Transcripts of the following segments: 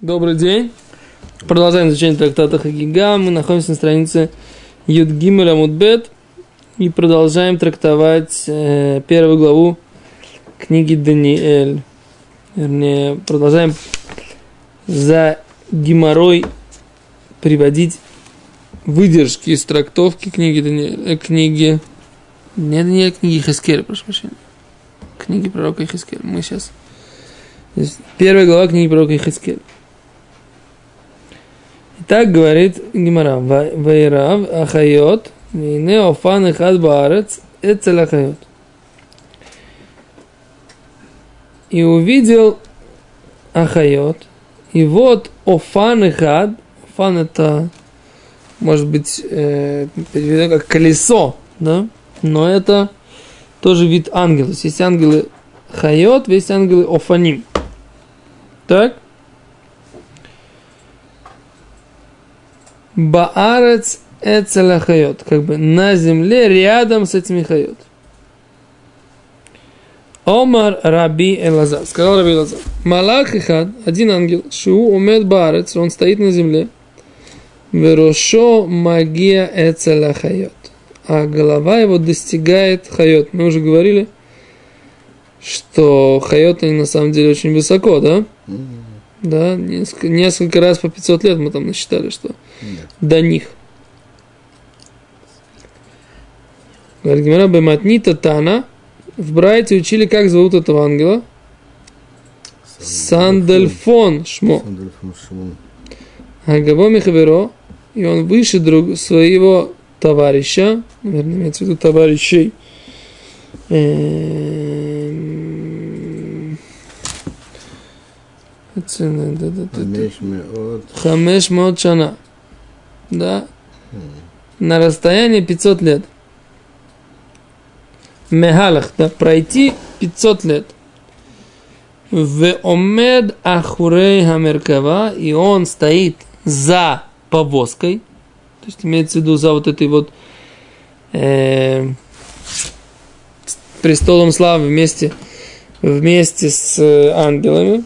Добрый день. Продолжаем изучение трактата Хагига. Мы находимся на странице Юдгимеля Мудбет и продолжаем трактовать э, первую главу книги Даниэль. Вернее, продолжаем за геморрой приводить выдержки из трактовки книги Даниэль, э, книги не Даниэль, книги Хискеля, прошу прощения. Книги пророка Хискеля. Мы сейчас Первая глава книги пророка Ихискель. Так говорит Гимара. Вайрав Ахайот Вейне Офан Ихад Баарец Эцел Ахайот. И увидел Ахайот. И вот Офан Ихад. Офан это может быть э, как колесо, да? Но это тоже вид ангела. Есть ангелы Хайот, есть ангелы Офаним. Так? Баарец Эцеля Хайот. Как бы на земле рядом с этими Хайот. Омар Раби Элазар. Сказал Раби Элазар. Малах Ихад, один ангел, Шу умет Баарец, он стоит на земле. Верошо магия Эцеля Хайот. А голова его достигает Хайот. Мы уже говорили, что Хайот они на самом деле очень высоко, да? Да, несколько, несколько раз по 500 лет мы там насчитали, что да. до них. Говорит Гимара Бематнита Тана. В Брайте учили, как зовут этого ангела. Сандельфон Шмо. Агаво Михаверо. И он выше друг своего товарища, наверное, имеется в виду товарищей, Хамеш Мод Шана. Да. На расстоянии 500 лет. Мехалах, да, пройти 500 лет. В омед ахурей хамеркава, и он стоит за повозкой, то есть имеется в виду за вот этой вот э, престолом славы вместе, вместе с ангелами,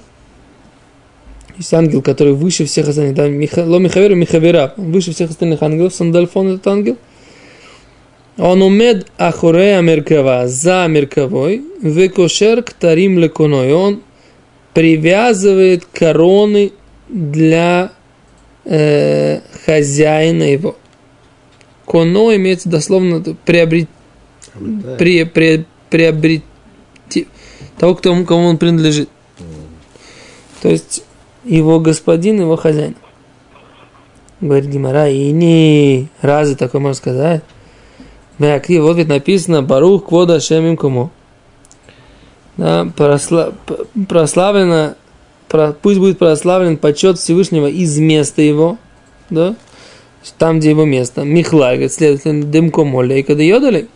есть ангел, который выше всех остальных. Да, Миха, Ло Михавера Михавера. Выше всех остальных ангелов. Сандальфон этот ангел. Он умед ахурея меркава. За мерковой. Векошер ктарим леконой. Он привязывает короны для э, хозяина его. Коно имеется дословно приобрет, при, при, приобрет, того, кому, кому он принадлежит. То есть его господин, его хозяин. Говорит Гимара, и не разве такое можно сказать? Вякри, вот ведь написано Барух Квода Шемим Кому. Да, просла, прославлено, про, пусть будет прославлен почет Всевышнего из места его, да, там, где его место. Михлай, говорит, следовательно, Дымко Молля и Кадайодали.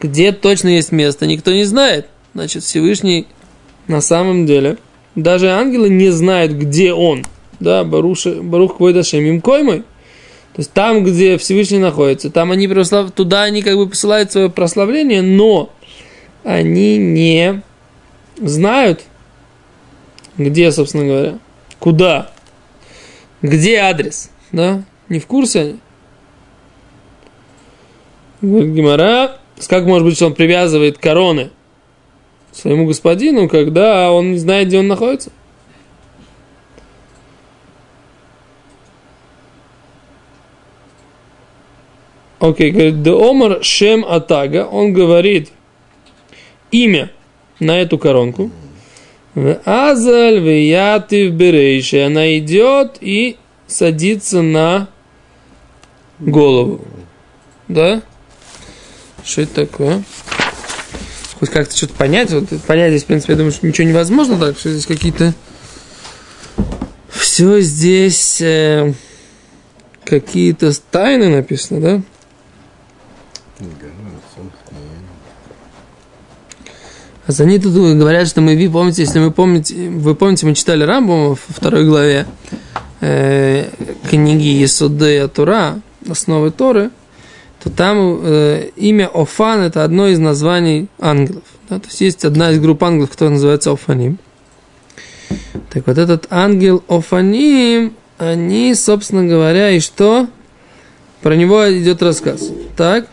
Где точно есть место, никто не знает. Значит, Всевышний на самом деле – даже ангелы не знают, где он. Да, Барух, Барух Квойдашем им коймой. То есть там, где Всевышний находится, там они прослав... туда они как бы посылают свое прославление, но они не знают, где, собственно говоря, куда, где адрес, да, не в курсе они. Гимара, как может быть, что он привязывает короны своему господину, когда он не знает, где он находится. Окей, okay, говорит, де омар шем атага, он говорит имя на эту коронку. Азаль вияты в берейше. Она идет и садится на голову. Да? Что это такое? Хоть как-то что-то понять. Вот понять здесь, в принципе, я думаю, что ничего невозможно, так что здесь какие-то... Все здесь э, какие-то тайны написано, да? А за ней тут говорят, что мы, помните, если вы помните, вы помните, мы читали Рамбу во второй главе э, книги Исуды Тура, основы Торы, то там э, имя Офан это одно из названий ангелов. Да? То есть есть одна из групп ангелов, которая называется Офаним. Так вот этот ангел Офаним, они, собственно говоря, и что? Про него идет рассказ. Так?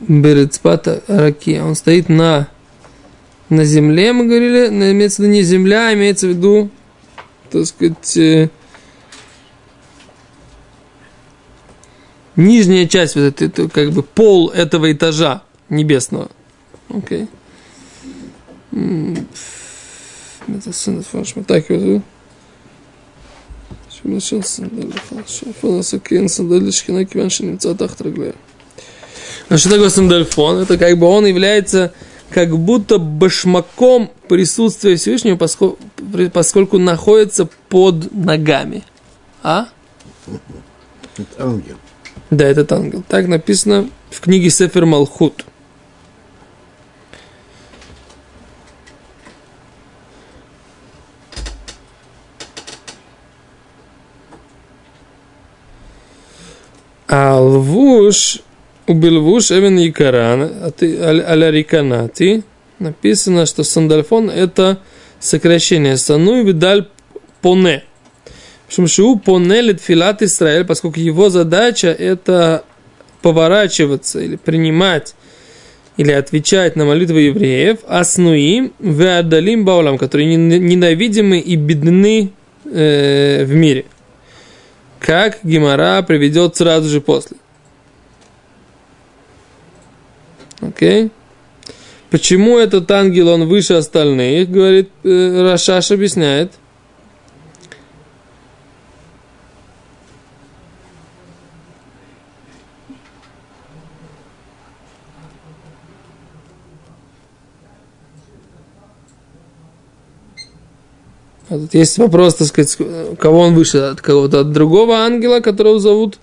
Берецпата Раки. Он стоит на, на земле, мы говорили. Имеется в виду не земля, а имеется в виду, так сказать, э, нижняя часть, вот это, как бы пол этого этажа небесного. Окей. Это сын Фашма. Так вот. Шумашин сандали фон. Сакин сандали шкина киваншин цатах траглер. А что такое сандальфон? Это как бы он является как будто башмаком присутствия Всевышнего, поскольку, поскольку находится под ногами. А? Это ангел. Да, этот ангел. Так написано в книге Сефер Малхут. А лвуш убилвуш эвен якаран аля риканати написано, что сандальфон это сокращение сану и видаль поне. Причем шиу поне литфилат Израиль, поскольку его задача это поворачиваться или принимать или отвечать на молитвы евреев, аснуим веадалим баулам, которые ненавидимы и бедны э, в мире – как Гимара приведет сразу же после. Окей? Почему этот ангел, он выше остальных, говорит э, Рашаш, объясняет. А тут есть вопрос, так сказать, кого он выше, от кого-то, от другого ангела, которого зовут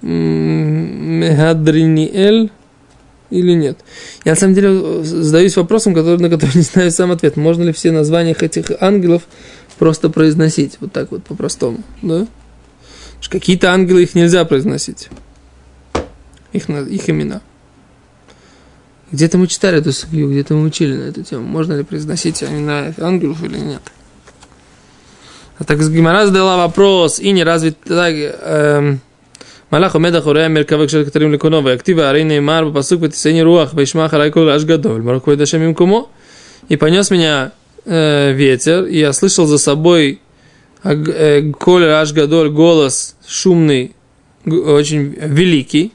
Мехадриниэль или нет. Я на самом деле задаюсь вопросом, который, на который не знаю сам ответ. Можно ли все названия этих ангелов просто произносить вот так вот по-простому, да? Какие-то ангелы их нельзя произносить. Их, их имена. Где-то мы читали эту судью, где-то мы учили на эту тему. Можно ли произносить имена ангелов или нет. А так Гимара задала вопрос, и не разве так... Эм, Малах умеда хурея меркавек шел катарим лекуно, актива арейна имар, пасук патисени руах, вейшма харайкул аж гадоль, марквой дашем им кумо. И понес меня э, ветер, и я слышал за собой э, коль аж гадоль голос шумный, очень великий,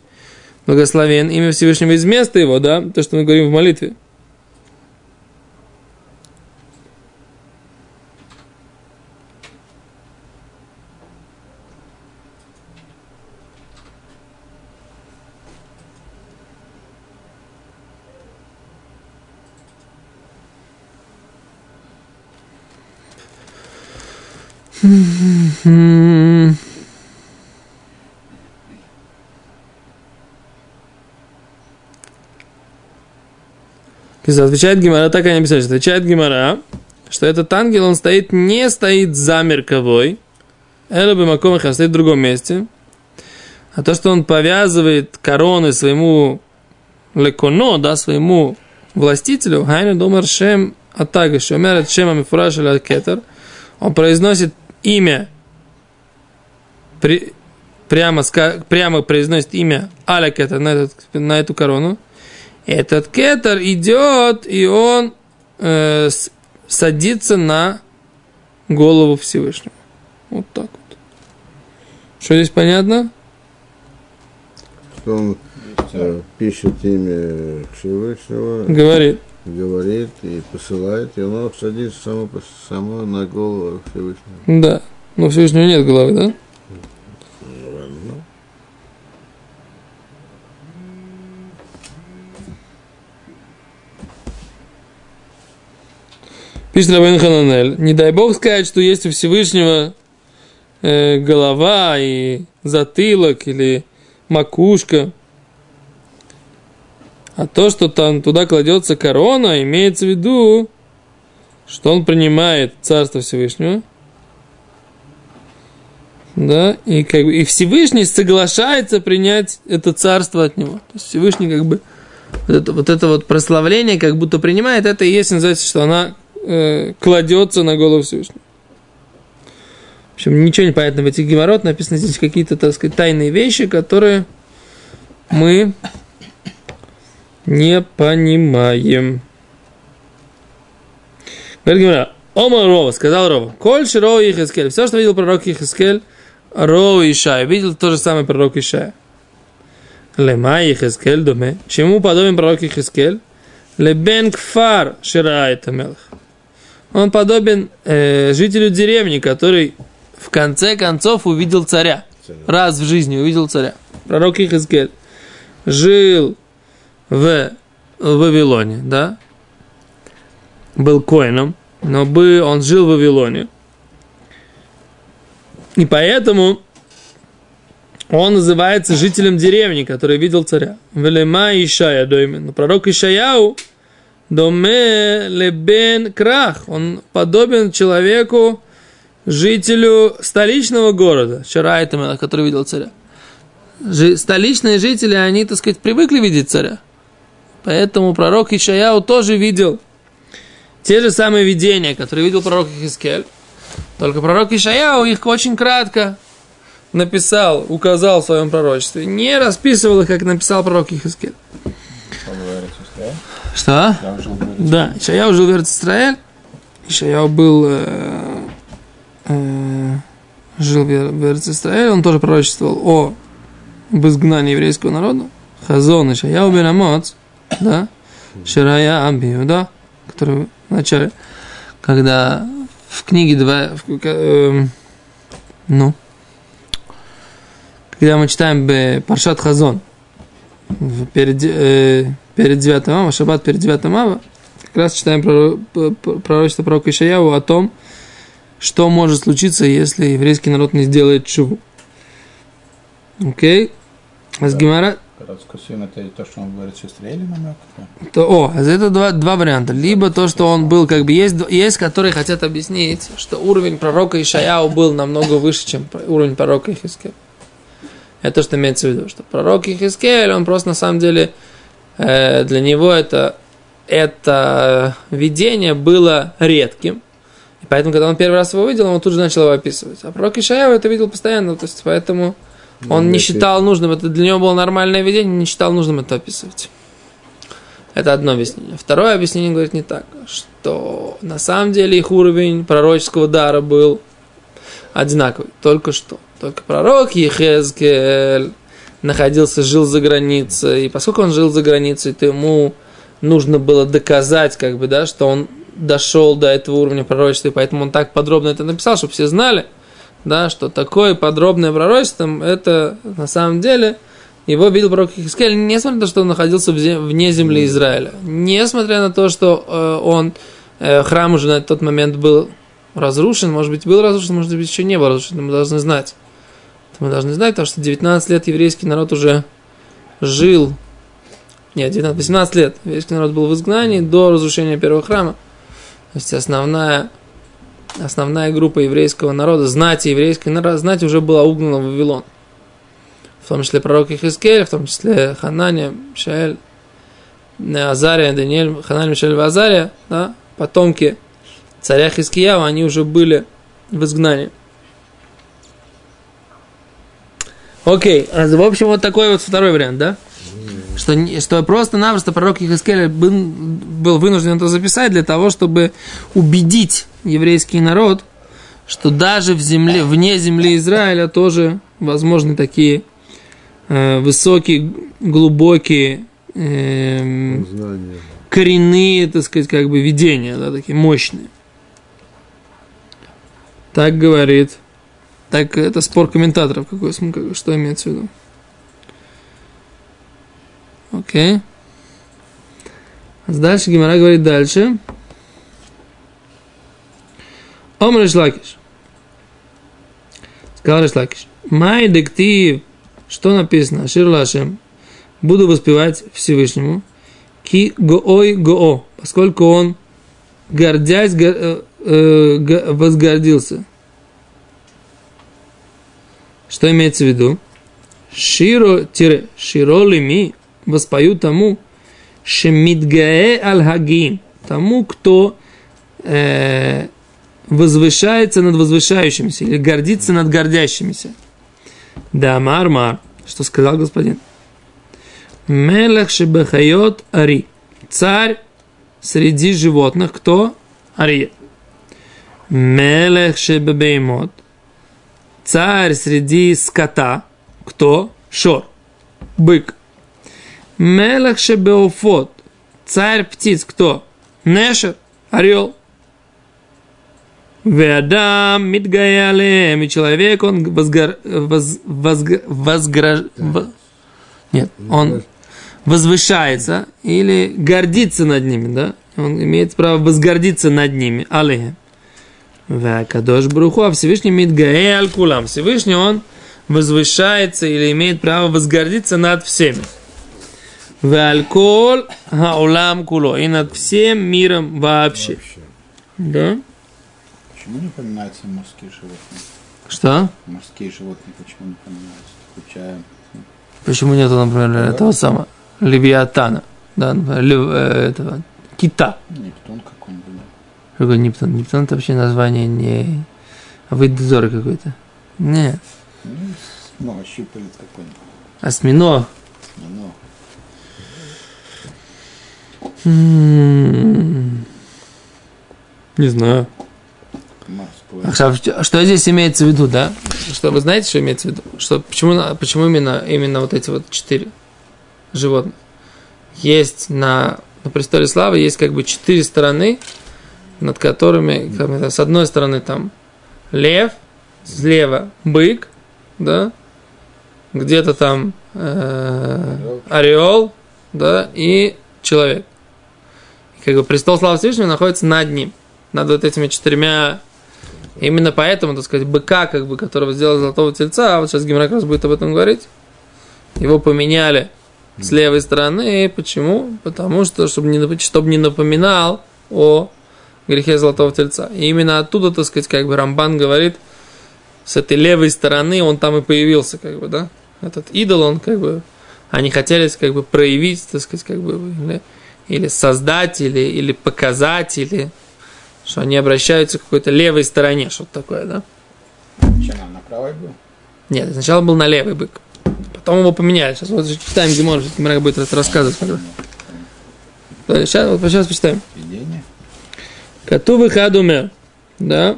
благословен имя Всевышнего из места его, да, то, что мы говорим в молитве. Отвечает Гимара, так они написали, отвечает Гимара, что этот ангел, он стоит, не стоит за мерковой, Эла бы Макомах, а стоит в другом месте. А то, что он повязывает короны своему леконо, да, своему властителю, Хайна Домар Шем Атага, Шомер Шема Мифураш Кетер, он произносит имя при, прямо, прямо произносит имя Аля Кетер на, этот, на эту корону, этот кетер идет, и он э, садится на голову Всевышнего. Вот так вот. Что здесь понятно? Что он э, пишет имя Всевышнего. Говорит. Говорит и посылает, и он садится само, само на голову Всевышнего. Да. Но Всевышнего нет головы, да? Пишет Рабин Хананель, не дай бог сказать, что есть у Всевышнего э, голова и затылок или макушка. А то, что там туда кладется корона, имеется в виду, что он принимает Царство Всевышнего. Да, и, как бы, и Всевышний соглашается принять это царство от него. То есть Всевышний как бы вот это, вот это вот прославление, как будто принимает, это и есть, называется, что она э, кладется на голову Всевышнего. В общем, ничего не понятно в этих геморрот, написаны здесь какие-то, так сказать, тайные вещи, которые мы не понимаем. Говорит Гимара, Ома Рова, сказал Рова, Коль Широ и Хискель, все, что видел пророк Хискель, Рова Ишая, видел то же самое пророк Ишая. Лема и Хискель доме, чему подобен пророк Хискель? Лебен Кфар Ширает Амелх. Он подобен э, жителю деревни, который в конце концов увидел царя. Раз в жизни увидел царя. Пророк Ихискель жил в Вавилоне, да? Был коином, но бы он жил в Вавилоне. И поэтому он называется жителем деревни, который видел царя. Велема Ишая доймен. Но пророк Ишаяу доме лебен крах. Он подобен человеку, жителю столичного города, Шарайтамела, который видел царя. Столичные жители, они, так сказать, привыкли видеть царя. Поэтому пророк Ишаяу тоже видел те же самые видения, которые видел пророк Ихискель. Только пророк Ишаяу их очень кратко написал, указал в своем пророчестве. Не расписывал их, как написал пророк Ихискель. Что? Да, Ишаяу жил в Израиль. Ишаяу был э, э, жил в Израиле, он тоже пророчествовал о об изгнании еврейского народа. Хазон Ишаяу бен Амоц, да, Ширая Абию, да, который в начале, когда в книге два, в, э, ну, когда мы читаем Паршат Хазон, перед, э, перед 9 ава, шаббат перед 9 ава, как раз читаем пророчество пророка Ишаяу о том, что может случиться, если еврейский народ не сделает чуву. Окей? А с Гимара... это то, что он говорит сестре или намек? То, о, это два, два варианта. Либо то, что он был, как бы, есть, есть, которые хотят объяснить, что уровень пророка Ишаяу был намного выше, чем уровень пророка Ихискеля. Это что имеется в виду, что пророк Ихискель, он просто на самом деле, э, для него это, это видение было редким, и поэтому, когда он первый раз его видел, он тут же начал его описывать. А пророк Ишаяу это видел постоянно, то есть поэтому он ну, не считал нужным, это для него было нормальное видение, не считал нужным это описывать. Это одно объяснение. Второе объяснение говорит не так, что на самом деле их уровень пророческого дара был одинаковый, только что. Только пророк Ехезкель находился, жил за границей, и поскольку он жил за границей, то ему нужно было доказать, как бы, да, что он дошел до этого уровня пророчества, и поэтому он так подробно это написал, чтобы все знали, да, что такое подробное пророчество, это на самом деле его видел пророк Хискель, несмотря на то, что он находился вне земли Израиля, несмотря на то, что э, он, э, храм уже на тот момент был разрушен, может быть, был разрушен, может быть, еще не был разрушен, мы должны знать. Это мы должны знать, потому что 19 лет еврейский народ уже жил, нет, 19, 18 лет еврейский народ был в изгнании до разрушения первого храма. То есть основная, основная группа еврейского народа, знати еврейской народа, знать уже была угнана в Вавилон. В том числе пророк Ихискель, в том числе Хананя, Шаэль, Азария, Даниэль, Хананя, Мишель, Азария, да, потомки царя Хискиява, они уже были в изгнании. Окей, в общем, вот такой вот второй вариант, да? Что, что просто-напросто пророк Ихаскеля был, был вынужден это записать для того, чтобы убедить еврейский народ, что даже в земле, вне земли Израиля тоже возможны такие э, высокие, глубокие, э, коренные, так сказать, как бы видения, да, такие мощные. Так говорит. Так это спор комментаторов, какой, что имеется в виду. Окей. Дальше Гимара говорит дальше. Омр Ишлакиш. Сказал Ишлакиш. Май дектив. Что написано? Шир Лашем. Буду воспевать Всевышнему. Ки гоой гоо. Поскольку он, гордясь, э, э, возгордился. Что имеется в виду? Широ, тире, широ ли ми, воспою тому, Шемидгае аль-хагим. Тому, кто э, возвышается над возвышающимися или гордится над гордящимися. Да, мар-мар. Что сказал господин? Мелех шебахайот ари. Царь среди животных. Кто? Ария. Мелех шебебеймот. Царь среди скота. Кто? Шор. Бык. Мелех шебеофот. Царь птиц. Кто? Нешер. Орел. Ведам мидгаялем. И человек, он возгор... воз... возг... возграж... в- Нет, он возвышается или гордится над ними, да? Он имеет право возгордиться над ними. Алейхем. Кадош Бруху, а Всевышний имеет Гаэль Кулам. Всевышний он возвышается или имеет право возгордиться над всеми. Валькол Хаулам Куло. И над всем миром вообще. Вообще. Да? Почему не упоминаются морские животные? Что? Морские животные почему не упоминаются? Включая... Почему нету, например, этого самого Левиатана? Да, лев- э, этого кита. Нептун какой-нибудь. Какой Нептун? Нептун это вообще название не вид дозора какой-то. Не. Ну, щупалец какой-нибудь. Осьминог. Ну, М, Не знаю. Морской. А Что, что здесь имеется в виду, да? Что вы знаете, что имеется в виду? Что, почему, почему именно, именно вот эти вот четыре животных? Есть на, на престоле славы есть как бы четыре стороны, над которыми, как это, с одной стороны там лев, слева бык, да, где-то там э, орел, да, и человек. И как бы престол славы Всевышнего находится над ним, над вот этими четырьмя Именно поэтому, так сказать, быка, как бы, которого сделал золотого тельца, а вот сейчас Гимра как раз будет об этом говорить, его поменяли с левой стороны. Почему? Потому что, чтобы не, чтобы не напоминал о грехе золотого тельца. И именно оттуда, так сказать, как бы Рамбан говорит, с этой левой стороны он там и появился, как бы, да? Этот идол, он как бы, они хотели, как бы, проявить, так сказать, как бы, или, или создать, или, или показать, или что они обращаются к какой-то левой стороне, что-то такое, да? Он на правой был? Нет, сначала был на левый бык. Потом его поменяли. Сейчас вот читаем Гимор, сейчас Гимора будет это рассказывать. Да, Сейчас, вот сейчас почитаем. Видение? Катувы хад умер. Да.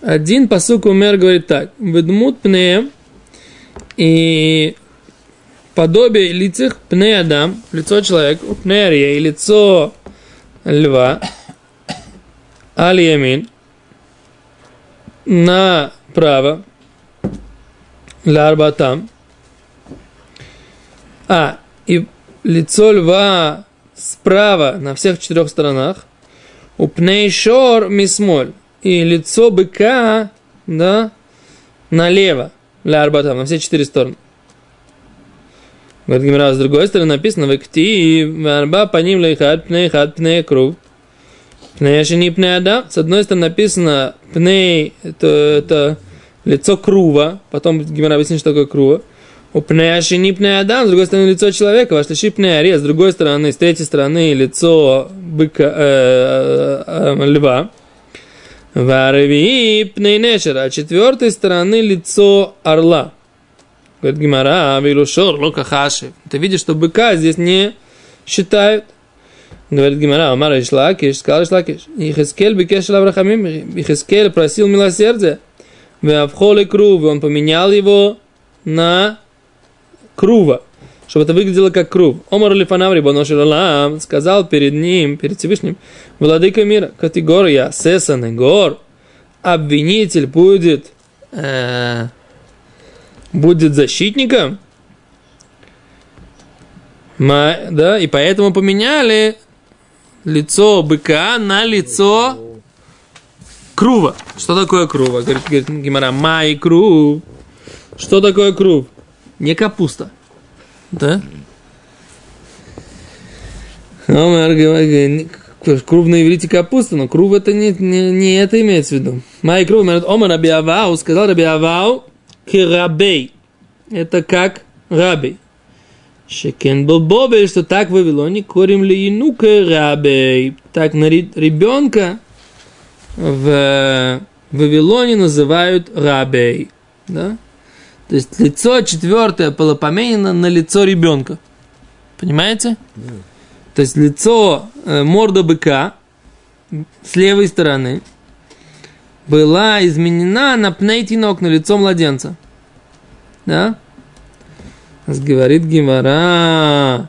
Один посук умер говорит так. Ведмут пнеем и подобие лицах пне адам, лицо человека, пне и лицо льва, аль ямин, направо, ларбатам, а, и лицо льва справа на всех четырех сторонах, у пнейшор мисмоль. И лицо быка, да, налево. Ля арбатам, на все четыре стороны. Говорит Гимара, с другой стороны написано, в кти арба по ним лейхат, пней хат, пней круг. Пней адам. С одной стороны написано пней, это, это лицо крува. Потом Гимара объяснит, что такое крува. У пней ашини пней адам, с другой стороны лицо человека, ваш лиши пней аре, с другой стороны, с третьей стороны лицо быка, э, э, э, льва. Варви пней нешера, а четвертой стороны лицо орла. Говорит Гимара, вилушор, лока хаши. Ты видишь, что быка здесь не считают. Говорит Гимара, Амар Ишлакиш, сказал Ишлакиш, Ихискель бекешел Аврахамим, Ихискель просил милосердия, в крув, он поменял его на крува, чтобы это выглядело как крув. Омар Лифанаври Боношилалам сказал перед ним, перед Всевышним, Владыка мира, категория Сесаны гор, обвинитель будет, э, будет защитником, Ма- да, и поэтому поменяли лицо быка на лицо крува. Что такое крува? Говорит, говорит Гимара, май крув. Что такое крув? Не капуста. Да? Омар говорит, крув на иврите капуста, но крув это не, не, не это имеется в виду. Май крув, говорит, Омар Раби сказал Раби Авау, кирабей. Это как раби. Шекен Бобель, что так в Вавилоне корим ли инука рабей. Так на ребенка в Вавилоне называют рабей. Да? То есть лицо четвертое полупоменено на лицо ребенка. Понимаете? То есть лицо э, морда быка с левой стороны была изменена на пнейтинок, на лицо младенца. Да? Говорит Гимара.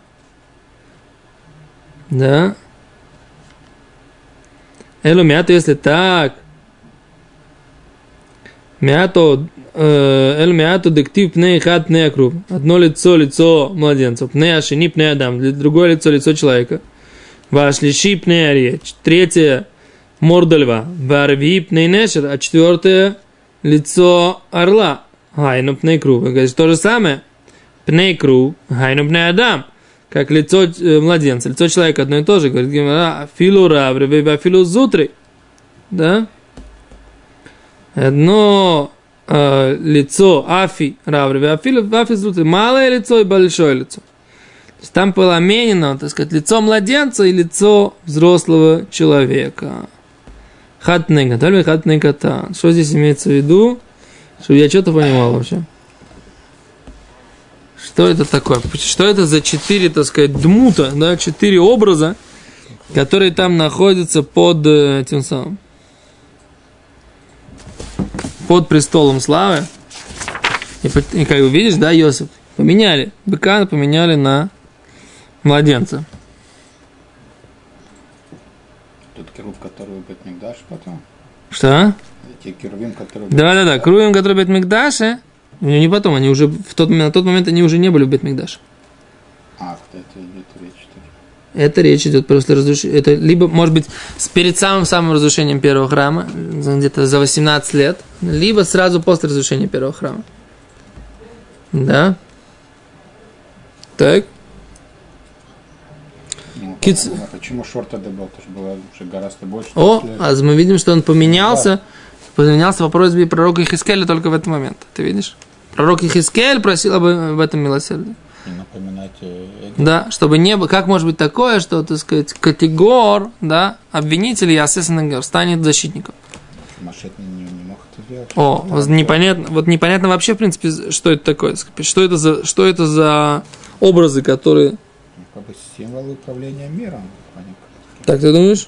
Да? Элу мято, если так. Мято, эль мято дектив пней хат пней круг. Одно лицо, лицо младенца. Пней ашини пней адам. Другое лицо, лицо человека. Ваш лиши пней речь. Третье морда льва. Варви пней нешер. А четвертое лицо орла. Хайну пней круг. Говорит, то же самое. Пней круг. Хайну адам как лицо э, младенца, лицо человека одно и то же, говорит Гимара, филу равры, филу зутри, да? Одно э, лицо афи равры, филу афи зутри, малое лицо и большое лицо. То есть там поламенено, так сказать, лицо младенца и лицо взрослого человека. Хатнега, только хатнега Что здесь имеется в виду? Чтобы я что-то понимал вообще. Что это такое? Что это за четыре, так сказать, дмута, да, четыре образа, которые там находятся под э, этим самым, под престолом славы. И, и как вы видишь, да, Йосиф, поменяли, быка поменяли на младенца. Тут керуб, который бет Мигдаш потом. Что? Те керувим, которые... Да-да-да, керувим, которые бет Мигдаше, ну, не потом, они уже в тот момент, на тот момент они уже не были в Бетмикдаше. А, это идет речь. Это речь идет после разрушения. Это либо, может быть, перед самым-самым разрушением первого храма, где-то за 18 лет, либо сразу после разрушения первого храма. Да? Так. Ну, Киц... а почему шорта добавил? Это же было уже гораздо больше. О, а мы видим, что он поменялся. Да. Поменялся по просьбе пророка Хискеля только в этот момент. Ты видишь? Пророк Ихискель просил об, об этом милосердии. Напоминайте Да, чтобы не было, как может быть такое, что, так сказать, категор, да, обвинитель Ясесен станет защитником. Машет не, не, не мог это сделать. О, вот непонятно, вот непонятно вообще, в принципе, что это такое, что это за, что это за образы, которые... Ну, как бы символы управления миром. Они, так ты думаешь?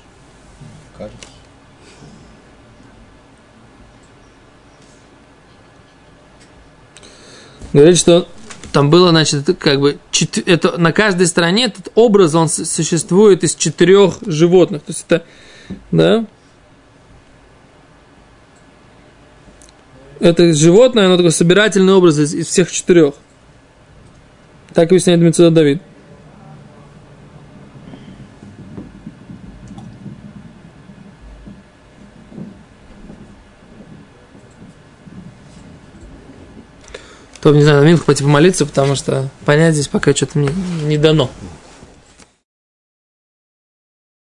Говорит, что там было, значит, как бы это на каждой стороне этот образ он существует из четырех животных. То есть это, да? Это животное, оно такой собирательный образ из, из всех четырех. Так объясняет Мецуда Давид. То, не знаю, на минутку пойти помолиться, потому что понять здесь пока что-то не, не дано.